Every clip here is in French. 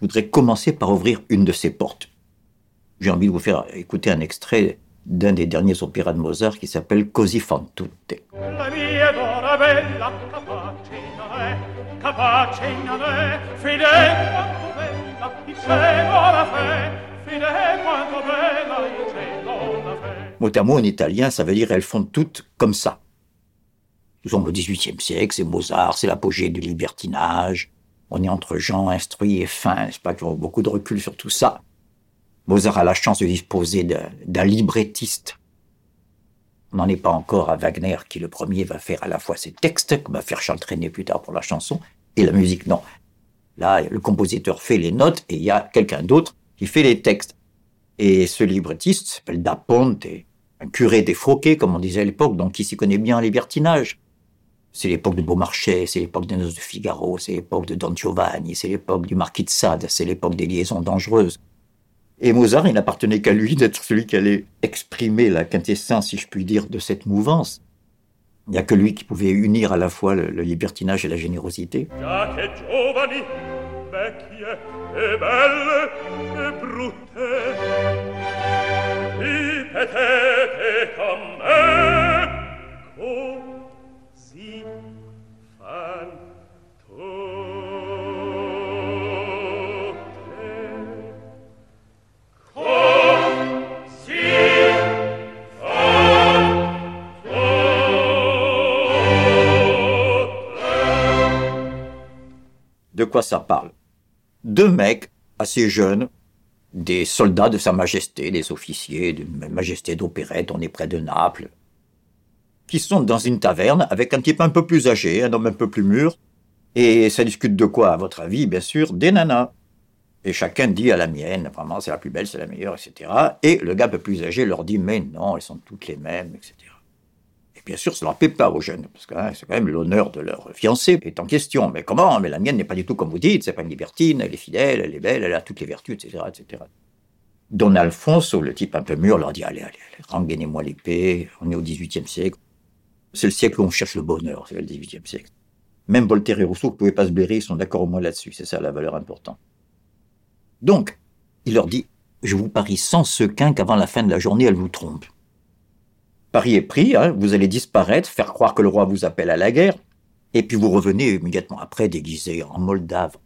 voudrais commencer par ouvrir une de ces portes. J'ai envie de vous faire écouter un extrait d'un des derniers opéras de Mozart qui s'appelle Così fan tutte. Mot à mot en italien, ça veut dire elles font toutes comme ça. Nous sommes au XVIIIe siècle, c'est Mozart, c'est l'apogée du libertinage. On est entre gens instruits et fins, n'est-ce pas, qui ont beaucoup de recul sur tout ça. Mozart a la chance de disposer d'un librettiste. On n'en est pas encore à Wagner, qui le premier va faire à la fois ses textes, comme va faire Charles Trenet plus tard pour la chanson, et la musique, non. Là, le compositeur fait les notes et il y a quelqu'un d'autre qui fait les textes. Et ce librettiste s'appelle Da Ponte, un curé défroqué, comme on disait à l'époque, donc qui s'y connaît bien en libertinage. C'est l'époque de Beaumarchais, c'est l'époque des Noces de Figaro, c'est l'époque de Don Giovanni, c'est l'époque du Marquis de Sade, c'est l'époque des liaisons dangereuses. Et Mozart, il n'appartenait qu'à lui d'être celui qui allait exprimer la quintessence, si je puis dire, de cette mouvance. Il n'y a que lui qui pouvait unir à la fois le, le libertinage et la générosité. De quoi ça parle? Deux mecs assez jeunes, des soldats de Sa Majesté, des officiers de Majesté d'opérette, on est près de Naples, qui sont dans une taverne avec un type un peu plus âgé, un homme un peu plus mûr, et ça discute de quoi, à votre avis? Bien sûr, des nanas. Et chacun dit à la mienne, vraiment, c'est la plus belle, c'est la meilleure, etc. Et le gars un peu plus âgé leur dit, mais non, elles sont toutes les mêmes, etc bien sûr, ça leur plaît pas aux jeunes, parce que hein, c'est quand même l'honneur de leur fiancée est en question. Mais comment Mais la mienne n'est pas du tout comme vous dites, c'est pas une libertine, elle est fidèle, elle est belle, elle a toutes les vertus, etc., etc. Don Alfonso, le type un peu mûr, leur dit allez, allez, allez rengainez-moi l'épée. On est au XVIIIe siècle. C'est le siècle où on cherche le bonheur, c'est le XVIIIe siècle. Même Voltaire et Rousseau ne pouvaient pas se blairer, ils sont d'accord au moins là-dessus. C'est ça la valeur importante. Donc, il leur dit je vous parie sans sequin qu'avant la fin de la journée, elle vous trompe. Paris est pris, hein, vous allez disparaître, faire croire que le roi vous appelle à la guerre, et puis vous revenez immédiatement après déguisé en Moldave.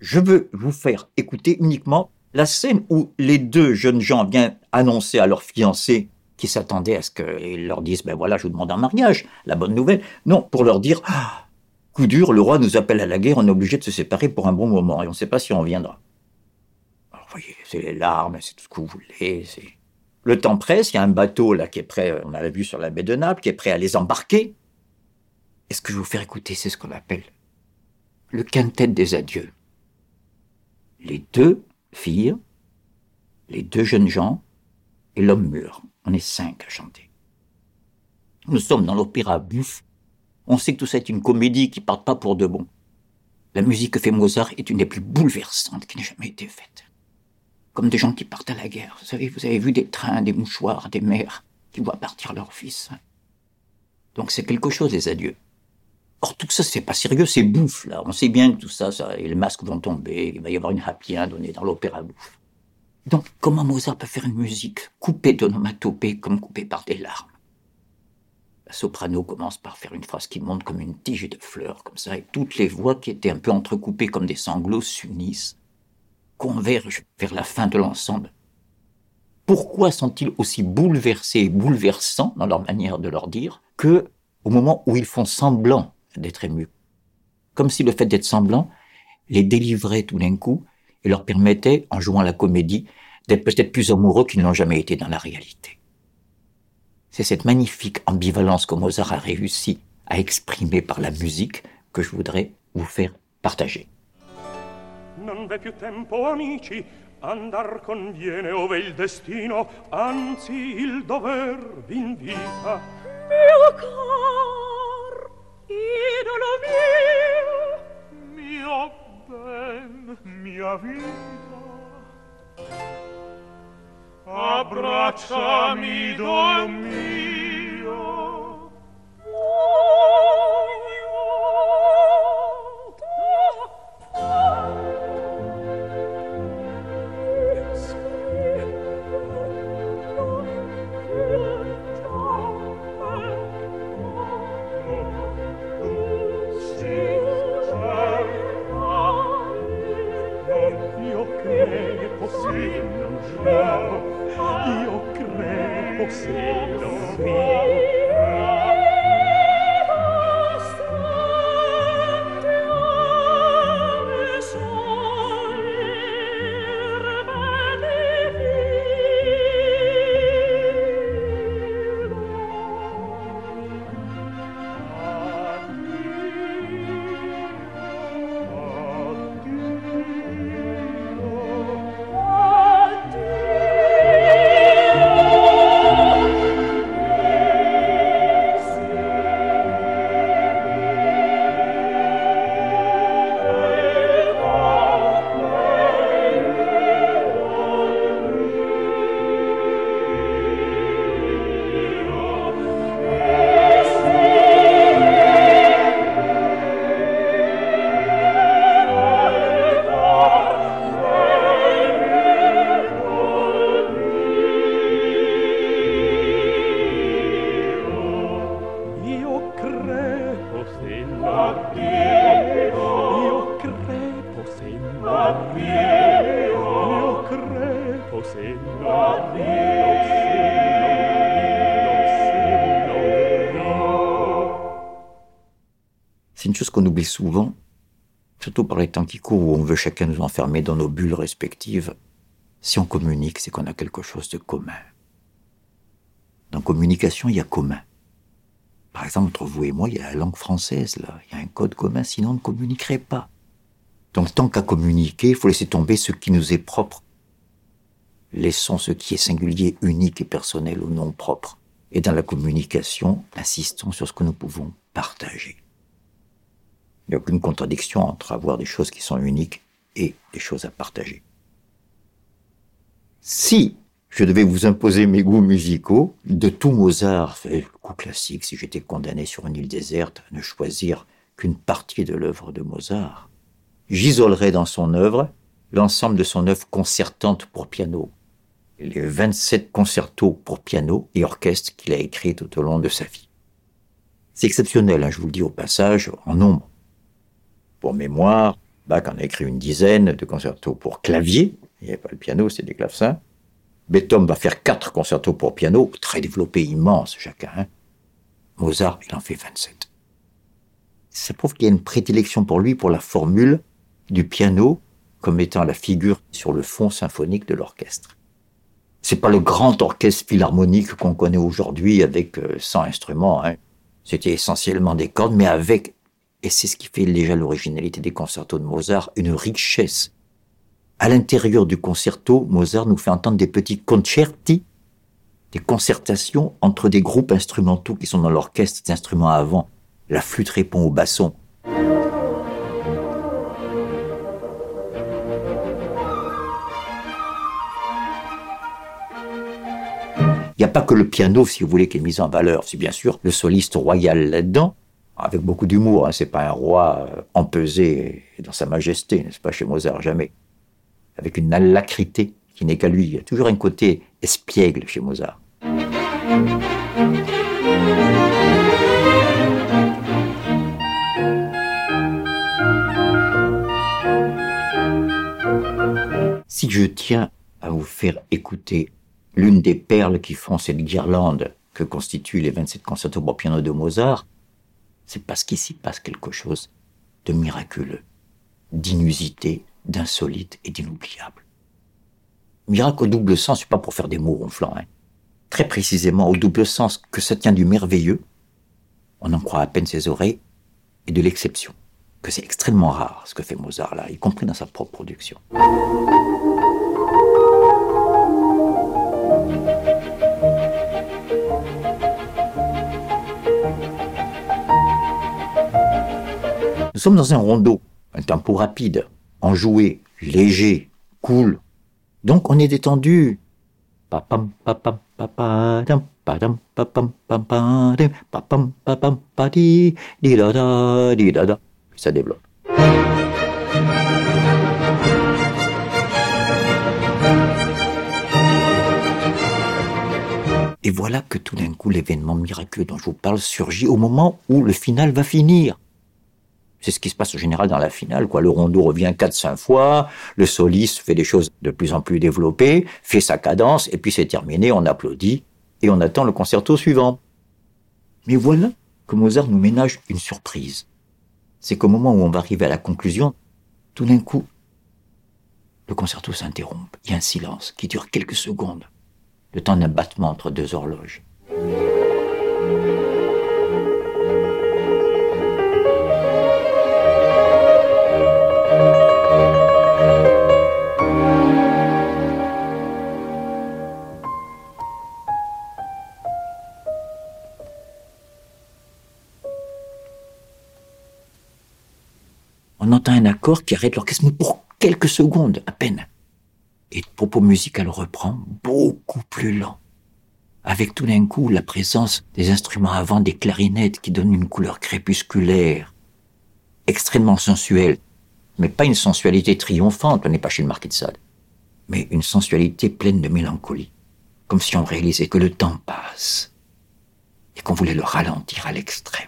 Je veux vous faire écouter uniquement la scène où les deux jeunes gens viennent annoncer à leur fiancé qui s'attendaient à ce qu'ils leur disent ben voilà, je vous demande un mariage, la bonne nouvelle. Non, pour leur dire ah, coup dur, le roi nous appelle à la guerre, on est obligé de se séparer pour un bon moment et on ne sait pas si on viendra. Alors, vous voyez, c'est les larmes, c'est tout ce que vous voulez, c'est le temps presse, il y a un bateau là qui est prêt, on l'a vu sur la baie de Naples, qui est prêt à les embarquer. Et ce que je vais vous faire écouter, c'est ce qu'on appelle le quintet des adieux. Les deux filles, les deux jeunes gens et l'homme mûr. On est cinq à chanter. Nous sommes dans l'opéra buff. On sait que tout ça est une comédie qui part pas pour de bon. La musique que fait Mozart est une des plus bouleversantes qui n'ait jamais été faite comme des gens qui partent à la guerre. Vous savez, vous avez vu des trains, des mouchoirs, des mères qui voient partir leur fils. Donc c'est quelque chose, les adieux. Or, tout ça, c'est pas sérieux, c'est bouffe, là. On sait bien que tout ça, ça, les masques vont tomber, il va y avoir une happy donnée dans l'opéra bouffe. Donc, comment Mozart peut faire une musique coupée d'onomatopées comme coupée par des larmes? La soprano commence par faire une phrase qui monte comme une tige de fleurs, comme ça, et toutes les voix qui étaient un peu entrecoupées comme des sanglots s'unissent convergent vers la fin de l'ensemble. Pourquoi sont-ils aussi bouleversés et bouleversants dans leur manière de leur dire que au moment où ils font semblant d'être émus? Comme si le fait d'être semblant les délivrait tout d'un coup et leur permettait, en jouant la comédie, d'être peut-être plus amoureux qu'ils n'ont jamais été dans la réalité. C'est cette magnifique ambivalence que Mozart a réussi à exprimer par la musique que je voudrais vous faire partager. Non v'è più tempo amici. Andar conviene ove il destino anzi il dover v'invita. Mio cor idolo mio mio ben mia vita. Abbracciami idolo mio souvent, surtout par les temps qui courent où on veut chacun nous enfermer dans nos bulles respectives, si on communique, c'est qu'on a quelque chose de commun. Dans communication, il y a commun. Par exemple, entre vous et moi, il y a la langue française, là. Il y a un code commun, sinon on ne communiquerait pas. Donc, tant qu'à communiquer, il faut laisser tomber ce qui nous est propre. Laissons ce qui est singulier, unique et personnel ou non propre. Et dans la communication, insistons sur ce que nous pouvons partager. Il n'y a aucune contradiction entre avoir des choses qui sont uniques et des choses à partager. Si je devais vous imposer mes goûts musicaux, de tout Mozart, le coup classique, si j'étais condamné sur une île déserte à ne choisir qu'une partie de l'œuvre de Mozart, j'isolerais dans son œuvre l'ensemble de son œuvre concertante pour piano, les 27 concertos pour piano et orchestre qu'il a écrits tout au long de sa vie. C'est exceptionnel, hein, je vous le dis au passage, en nombre. Pour mémoire, Bach en a écrit une dizaine de concertos pour clavier. Il n'y avait pas le piano, c'est des clavecins. Beethoven va faire quatre concertos pour piano, très développés, immenses chacun. Hein. Mozart, il en fait 27. Ça prouve qu'il y a une prédilection pour lui pour la formule du piano comme étant la figure sur le fond symphonique de l'orchestre. C'est pas le grand orchestre philharmonique qu'on connaît aujourd'hui avec 100 euh, instruments. Hein. C'était essentiellement des cordes, mais avec et c'est ce qui fait déjà l'originalité des concertos de Mozart, une richesse. À l'intérieur du concerto, Mozart nous fait entendre des petits concerti, des concertations entre des groupes instrumentaux qui sont dans l'orchestre, des instruments avant. La flûte répond au basson. Il n'y a pas que le piano, si vous voulez, qui est mis en valeur. C'est bien sûr le soliste royal là-dedans, avec beaucoup d'humour. Hein. C'est pas un roi euh, empesé dans sa majesté, n'est-ce pas, chez Mozart, jamais. Avec une alacrité qui n'est qu'à lui. Il y a toujours un côté espiègle chez Mozart. Si je tiens à vous faire écouter l'une des perles qui font cette guirlande que constituent les 27 concertos pour piano de Mozart, c'est parce qu'ici passe quelque chose de miraculeux, d'inusité, d'insolite et d'inoubliable. Miracle au double sens, c'est pas pour faire des mots ronflants, hein. Très précisément au double sens que ça tient du merveilleux, on en croit à peine ses oreilles, et de l'exception, que c'est extrêmement rare ce que fait Mozart là, y compris dans sa propre production. Nous sommes dans un rondeau, un tempo rapide, enjoué, léger, cool. Donc on est détendu. Ça développe. Et voilà que tout d'un coup l'événement miraculeux dont je vous parle surgit au moment où le final va finir. C'est ce qui se passe en général dans la finale, quoi. Le rondeau revient 4-5 fois, le soliste fait des choses de plus en plus développées, fait sa cadence, et puis c'est terminé, on applaudit, et on attend le concerto suivant. Mais voilà que Mozart nous ménage une surprise. C'est qu'au moment où on va arriver à la conclusion, tout d'un coup, le concerto s'interrompt. Il y a un silence qui dure quelques secondes, le temps d'un battement entre deux horloges. On entend un accord qui arrête l'orchestre, pour quelques secondes à peine. Et le propos musical reprend beaucoup plus lent, avec tout d'un coup la présence des instruments avant des clarinettes qui donnent une couleur crépusculaire, extrêmement sensuelle, mais pas une sensualité triomphante, on n'est pas chez le marquis de Sade, mais une sensualité pleine de mélancolie, comme si on réalisait que le temps passe et qu'on voulait le ralentir à l'extrême.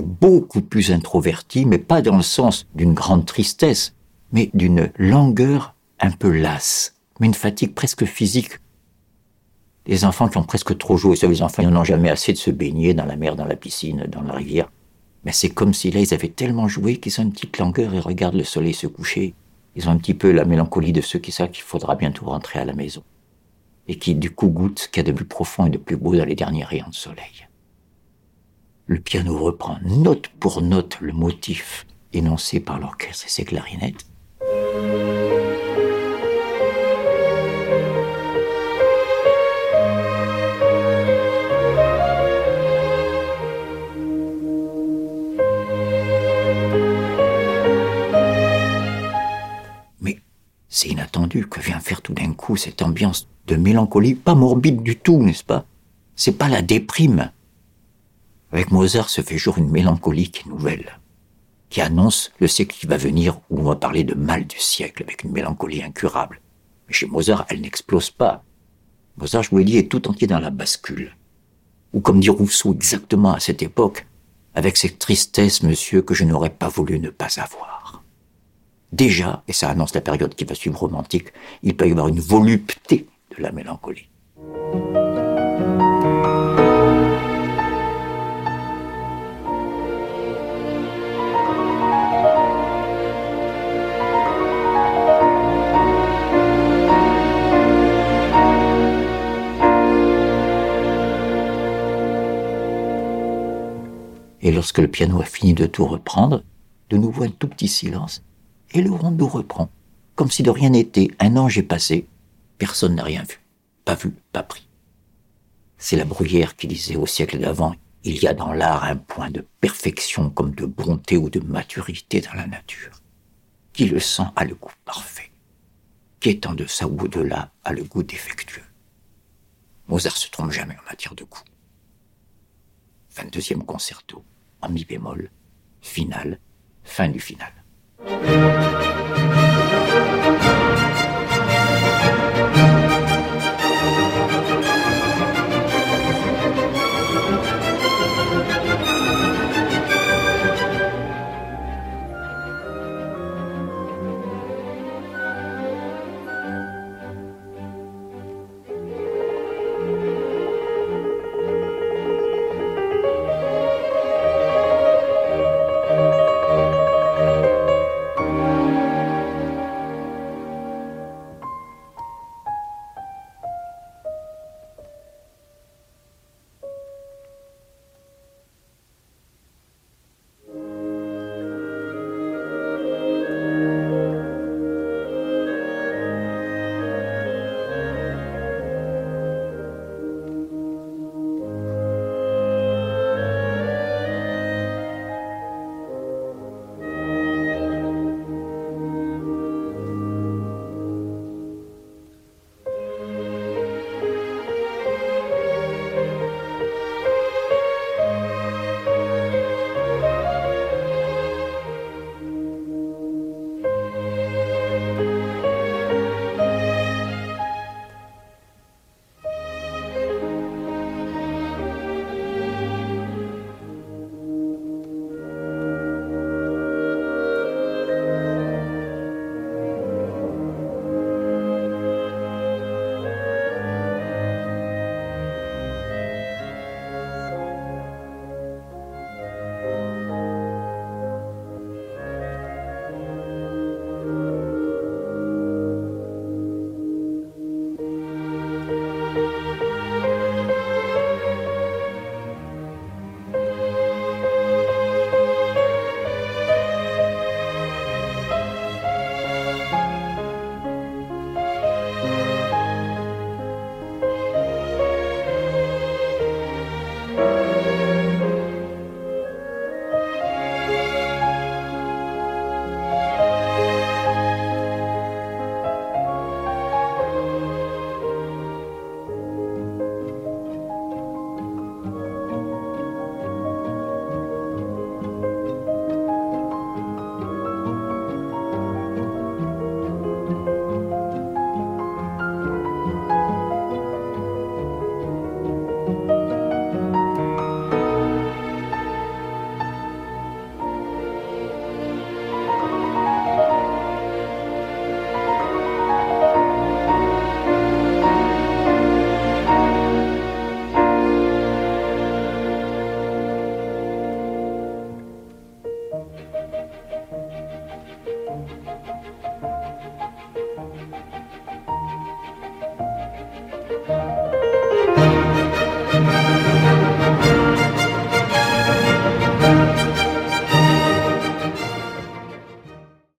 Beaucoup plus introvertie, mais pas dans le sens d'une grande tristesse, mais d'une langueur un peu lasse, mais une fatigue presque physique. Les enfants qui ont presque trop joué, ça, les enfants, ils n'ont jamais assez de se baigner dans la mer, dans la piscine, dans la rivière. Mais c'est comme si là, ils avaient tellement joué qu'ils ont une petite langueur et regardent le soleil se coucher. Ils ont un petit peu la mélancolie de ceux qui savent qu'il faudra bientôt rentrer à la maison. Et qui, du coup, goûtent ce qu'il y a de plus profond et de plus beau dans les derniers rayons de soleil. Le piano reprend note pour note le motif énoncé par l'orchestre et ses clarinettes. Mais c'est inattendu que vient faire tout d'un coup cette ambiance de mélancolie, pas morbide du tout, n'est-ce pas? C'est pas la déprime, avec Mozart se fait jour une mélancolie qui est nouvelle, qui annonce le siècle qui va venir où on va parler de mal du siècle avec une mélancolie incurable. Mais chez Mozart, elle n'explose pas. Mozart, je vous l'ai dit, est tout entier dans la bascule. Ou comme dit Rousseau exactement à cette époque, avec cette tristesse, monsieur, que je n'aurais pas voulu ne pas avoir. Déjà, et ça annonce la période qui va suivre romantique, il peut y avoir une volupté de la mélancolie. Et lorsque le piano a fini de tout reprendre, de nouveau un tout petit silence, et le rondeau reprend, comme si de rien n'était. Un ange est passé, personne n'a rien vu, pas vu, pas pris. C'est la bruyère qui disait au siècle d'avant, il y a dans l'art un point de perfection comme de bonté ou de maturité dans la nature. Qui le sent a le goût parfait. Qui est en deçà ou au-delà a le goût défectueux. Mozart se trompe jamais en matière de goût. 22e concerto en mi bémol, finale, fin du final.